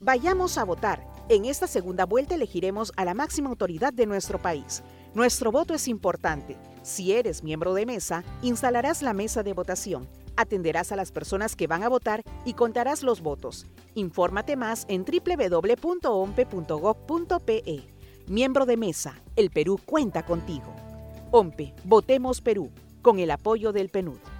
Vayamos a votar. En esta segunda vuelta elegiremos a la máxima autoridad de nuestro país. Nuestro voto es importante. Si eres miembro de mesa, instalarás la mesa de votación, atenderás a las personas que van a votar y contarás los votos. Infórmate más en www.ompe.gov.pe. Miembro de mesa, el Perú cuenta contigo. OMPE, Votemos Perú, con el apoyo del PNUD.